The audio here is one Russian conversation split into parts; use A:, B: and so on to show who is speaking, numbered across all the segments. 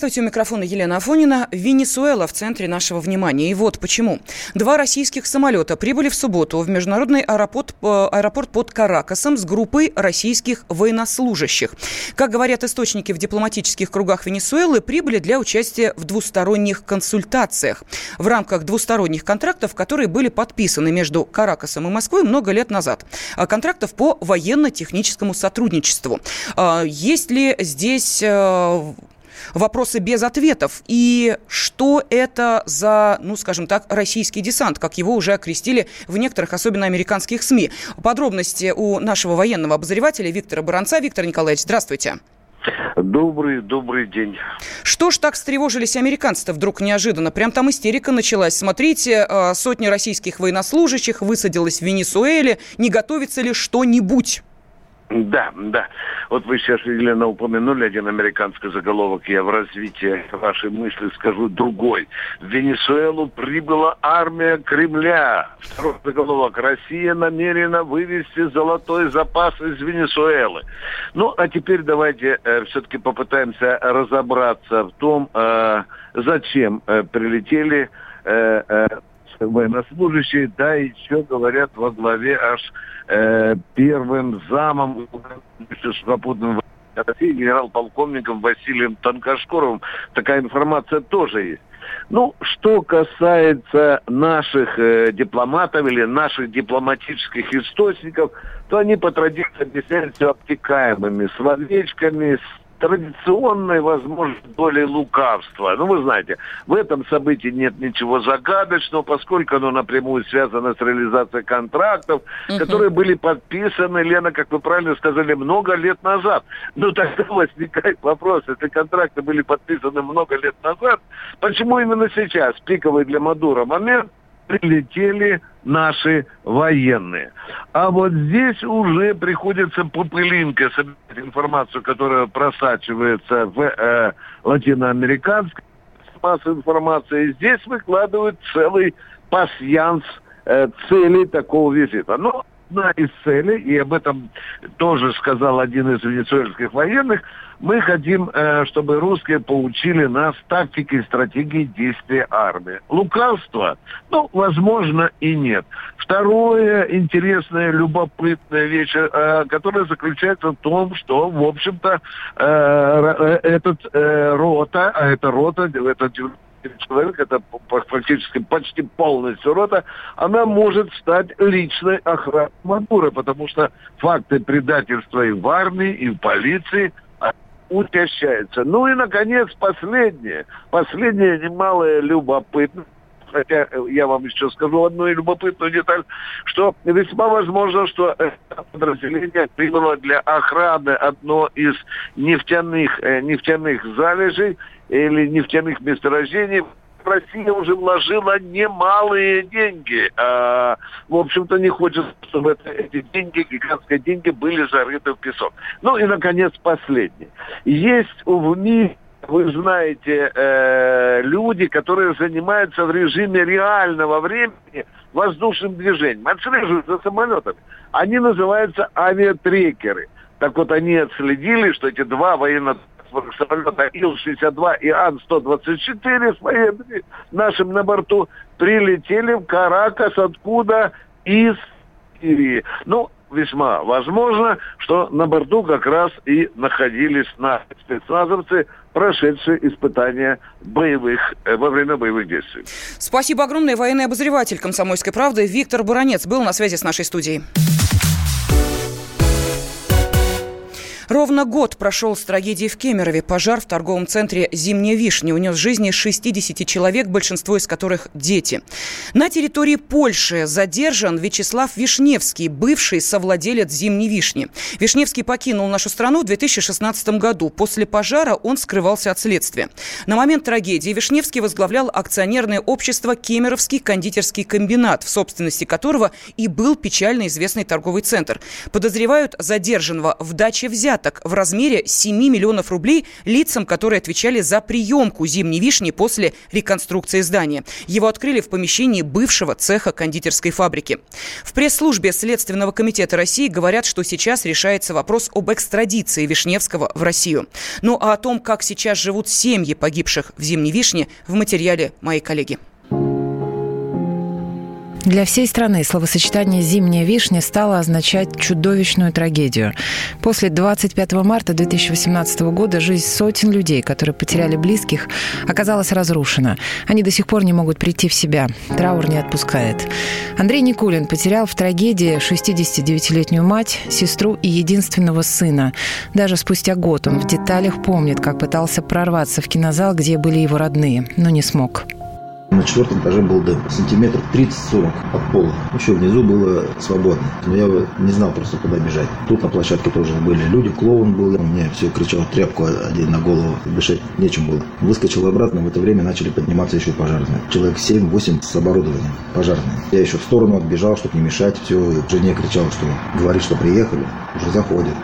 A: Здравствуйте, у микрофона Елена Афонина. Венесуэла в центре нашего внимания. И вот почему. Два российских самолета прибыли в субботу в международный аэропорт, э, аэропорт под Каракасом с группой российских военнослужащих. Как говорят источники в дипломатических кругах Венесуэлы, прибыли для участия в двусторонних консультациях в рамках двусторонних контрактов, которые были подписаны между Каракасом и Москвой много лет назад. А контрактов по военно-техническому сотрудничеству. А, есть ли здесь э, вопросы без ответов. И что это за, ну, скажем так, российский десант, как его уже окрестили в некоторых, особенно американских СМИ. Подробности у нашего военного обозревателя Виктора Баранца. Виктор Николаевич, здравствуйте.
B: Добрый, добрый день.
A: Что ж так встревожились американцы-то вдруг неожиданно? Прям там истерика началась. Смотрите, э, сотни российских военнослужащих высадилась в Венесуэле. Не готовится ли что-нибудь?
B: Да, да. Вот вы сейчас, Елена, упомянули один американский заголовок. Я в развитии вашей мысли скажу другой. В Венесуэлу прибыла армия Кремля. Второй заголовок. Россия намерена вывести золотой запас из Венесуэлы. Ну, а теперь давайте э, все-таки попытаемся разобраться в том, э, зачем э, прилетели э, э, военнослужащие, да, еще говорят во главе аж э, первым замом сухопутным России генерал-полковником Василием Танкашкоровым. Такая информация тоже есть. Ну, что касается наших э, дипломатов или наших дипломатических источников, то они по традиции объясняют все обтекаемыми словечками, традиционной, возможно, долей лукавства. Ну, вы знаете, в этом событии нет ничего загадочного, поскольку оно напрямую связано с реализацией контрактов, угу. которые были подписаны, Лена, как вы правильно сказали, много лет назад. Ну, тогда возникает вопрос, если контракты были подписаны много лет назад, почему именно сейчас, пиковый для Мадура момент, прилетели наши военные. А вот здесь уже приходится по пылинке собирать информацию, которая просачивается в э, латиноамериканской массу информации. Здесь выкладывают целый пасьянс э, целей такого визита. Но одна из целей, и об этом тоже сказал один из венесуэльских военных, мы хотим, э, чтобы русские получили нас тактики и стратегии действия армии. Лукавство? Ну, возможно, и нет. Второе интересное, любопытная вещь, э, которая заключается в том, что, в общем-то, э, этот рота, а это рота, это человек, это практически почти полностью рота, она может стать личной охраной Мадура, потому что факты предательства и в армии, и в полиции утящаются. Ну и, наконец, последнее. Последнее немалое любопытно хотя я вам еще скажу одну любопытную деталь, что весьма возможно, что подразделение прибыло для охраны одно из нефтяных, э, нефтяных залежей или нефтяных месторождений Россия уже вложила немалые деньги. А, в общем-то, не хочет, чтобы это, эти деньги, гигантские деньги, были зарыты в песок. Ну и, наконец, последнее. Есть в мире вы знаете, э, люди, которые занимаются в режиме реального времени воздушным движением, отслеживают за самолетами. Они называются авиатрекеры. Так вот, они отследили, что эти два военно самолета Ил-62 и Ан-124 с военными нашим на борту прилетели в Каракас, откуда из Сирии. Ну, весьма возможно, что на борту как раз и находились наши спецназовцы, прошедшие испытания боевых, э, во время боевых действий.
A: Спасибо огромное. Военный обозреватель «Комсомольской правды» Виктор Буранец был на связи с нашей студией. Ровно год прошел с трагедии в Кемерове. Пожар в торговом центре «Зимняя вишня» унес жизни 60 человек, большинство из которых дети. На территории Польши задержан Вячеслав Вишневский, бывший совладелец «Зимней вишни». Вишневский покинул нашу страну в 2016 году. После пожара он скрывался от следствия. На момент трагедии Вишневский возглавлял акционерное общество «Кемеровский кондитерский комбинат», в собственности которого и был печально известный торговый центр. Подозревают задержанного в даче взят взяток в размере 7 миллионов рублей лицам, которые отвечали за приемку зимней вишни после реконструкции здания. Его открыли в помещении бывшего цеха кондитерской фабрики. В пресс-службе Следственного комитета России говорят, что сейчас решается вопрос об экстрадиции Вишневского в Россию. Ну а о том, как сейчас живут семьи погибших в зимней вишне, в материале моей коллеги.
C: Для всей страны словосочетание «зимняя вишня» стало означать чудовищную трагедию. После 25 марта 2018 года жизнь сотен людей, которые потеряли близких, оказалась разрушена. Они до сих пор не могут прийти в себя. Траур не отпускает. Андрей Никулин потерял в трагедии 69-летнюю мать, сестру и единственного сына. Даже спустя год он в деталях помнит, как пытался прорваться в кинозал, где были его родные, но не смог.
D: На четвертом этаже был дым. Сантиметров 30-40 от пола. Еще внизу было свободно. Но я не знал просто, куда бежать. Тут на площадке тоже были люди. Клоун был. Он мне все кричал тряпку один на голову. Дышать нечем было. Выскочил обратно. В это время начали подниматься еще пожарные. Человек 7-8 с оборудованием. Пожарные. Я еще в сторону отбежал, чтобы не мешать. Все. Жене кричал, что говорит, что приехали. Уже заходят.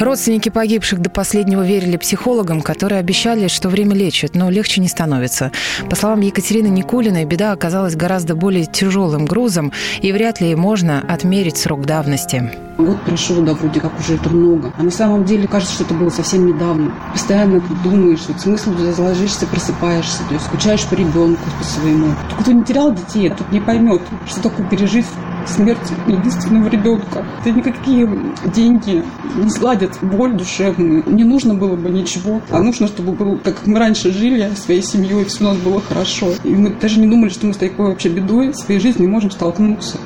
C: Родственники погибших до последнего верили психологам, которые обещали, что время лечит, но легче не становится. По словам Екатерины Никулиной, беда оказалась гораздо более тяжелым грузом, и вряд ли можно отмерить срок давности.
E: Год прошел, да, вроде как уже это много. А на самом деле кажется, что это было совсем недавно. Постоянно ты думаешь, вот смысл ложишься, просыпаешься, то есть скучаешь по ребенку, по своему. Кто не терял детей, тот не поймет, что такое пережить смерть единственного ребенка. Это никакие деньги не сгладят боль душевную. Не нужно было бы ничего, а нужно, чтобы было, как мы раньше жили своей семьей, все у нас было хорошо. И мы даже не думали, что мы с такой вообще бедой в своей жизни можем столкнуться.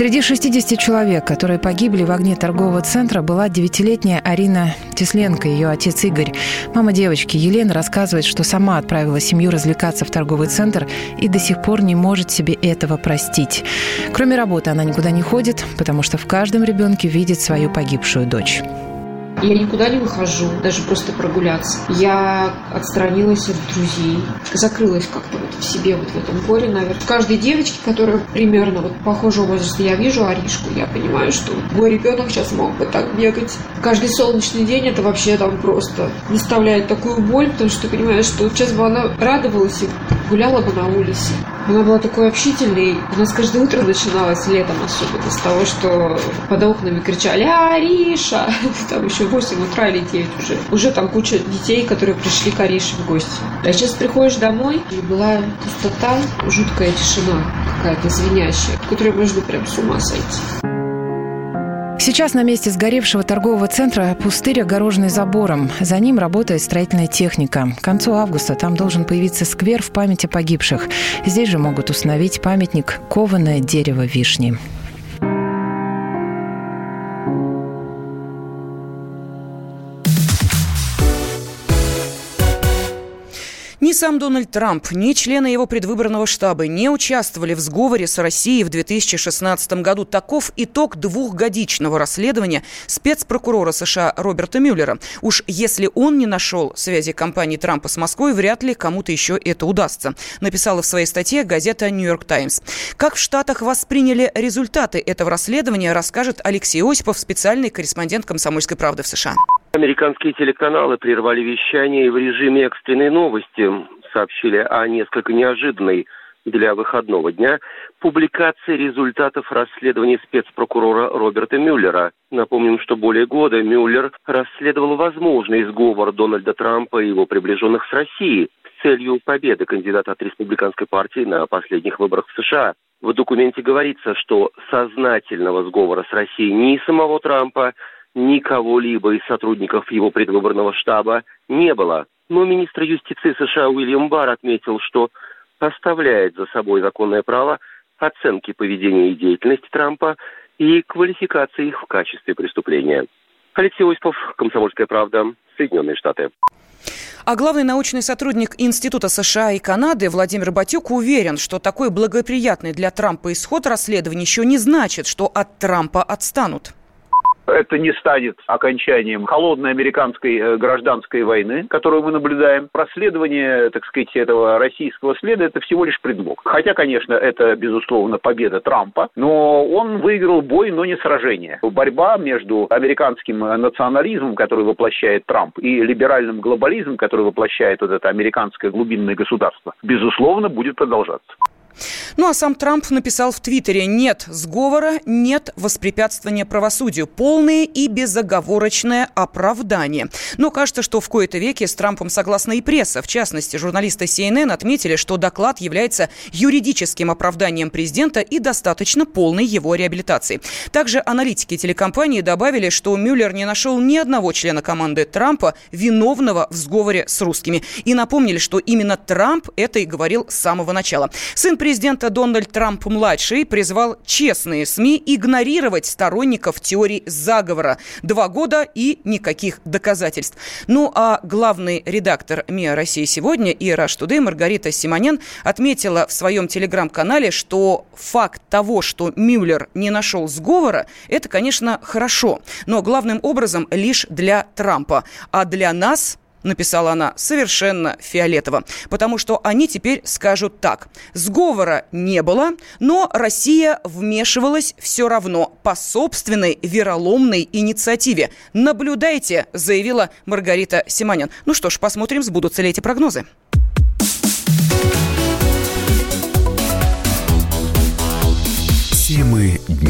C: Среди 60 человек, которые погибли в огне торгового центра, была девятилетняя Арина Тесленко, ее отец Игорь. Мама девочки Елена рассказывает, что сама отправила семью развлекаться в торговый центр и до сих пор не может себе этого простить. Кроме работы она никуда не ходит, потому что в каждом ребенке видит свою погибшую дочь.
F: Я никуда не выхожу, даже просто прогуляться. Я отстранилась от друзей, закрылась как-то вот в себе, вот в этом горе, наверное. Каждой девочке, которая примерно вот похожего возраста, я вижу Аришку, я понимаю, что мой ребенок сейчас мог бы так бегать. Каждый солнечный день это вообще там просто доставляет такую боль, потому что ты понимаешь, что сейчас бы она радовалась и гуляла бы на улице. Она была такой общительной. У нас каждое утро начиналось летом особенно с того, что под окнами кричали «Ариша!» Там еще 8 утра или 9 уже. Уже там куча детей, которые пришли к Арише в гости. А сейчас приходишь домой, и была пустота, жуткая тишина какая-то звенящая, в которой можно прям с ума сойти.
C: Сейчас на месте сгоревшего торгового центра пустырь, огороженный забором. За ним работает строительная техника. К концу августа там должен появиться сквер в памяти погибших. Здесь же могут установить памятник «Кованое дерево вишни».
A: Ни сам Дональд Трамп, ни члены его предвыборного штаба не участвовали в сговоре с Россией в 2016 году. Таков итог двухгодичного расследования спецпрокурора США Роберта Мюллера. Уж если он не нашел связи компании Трампа с Москвой, вряд ли кому-то еще это удастся. Написала в своей статье газета «Нью-Йорк Таймс». Как в Штатах восприняли результаты этого расследования, расскажет Алексей Осипов, специальный корреспондент «Комсомольской правды» в США.
G: Американские телеканалы прервали вещание в режиме экстренной новости. Сообщили о несколько неожиданной для выходного дня публикации результатов расследования спецпрокурора Роберта Мюллера. Напомним, что более года Мюллер расследовал возможный сговор Дональда Трампа и его приближенных с Россией с целью победы кандидата от республиканской партии на последних выборах в США. В документе говорится, что сознательного сговора с Россией ни самого Трампа, никого-либо из сотрудников его предвыборного штаба не было. Но министр юстиции США Уильям Барр отметил, что оставляет за собой законное право оценки поведения и деятельности Трампа и квалификации их в качестве преступления. Алексей Осипов, «Комсомольская правда», Соединенные Штаты.
A: А главный научный сотрудник Института США и Канады Владимир Батюк уверен, что такой благоприятный для Трампа исход расследования еще не значит, что от Трампа отстанут.
H: Это не станет окончанием холодной американской э, гражданской войны, которую мы наблюдаем. Проследование, так сказать, этого российского следа – это всего лишь предлог. Хотя, конечно, это, безусловно, победа Трампа, но он выиграл бой, но не сражение. Борьба между американским национализмом, который воплощает Трамп, и либеральным глобализмом, который воплощает вот это американское глубинное государство, безусловно, будет продолжаться.
A: Ну а сам Трамп написал в Твиттере «Нет сговора, нет воспрепятствования правосудию. Полное и безоговорочное оправдание». Но кажется, что в кои-то веке с Трампом согласна и пресса. В частности, журналисты CNN отметили, что доклад является юридическим оправданием президента и достаточно полной его реабилитации. Также аналитики телекомпании добавили, что Мюллер не нашел ни одного члена команды Трампа, виновного в сговоре с русскими. И напомнили, что именно Трамп это и говорил с самого начала. Сын президента Дональд Трамп-младший призвал честные СМИ игнорировать сторонников теории заговора. Два года и никаких доказательств. Ну а главный редактор МИА России сегодня» и «Rush Today» Маргарита Симонян отметила в своем телеграм-канале, что факт того, что Мюллер не нашел сговора, это, конечно, хорошо, но главным образом лишь для Трампа. А для нас написала она, совершенно фиолетово. Потому что они теперь скажут так. Сговора не было, но Россия вмешивалась все равно по собственной вероломной инициативе. Наблюдайте, заявила Маргарита Симонян. Ну что ж, посмотрим, сбудутся ли эти прогнозы.
I: Темы дня.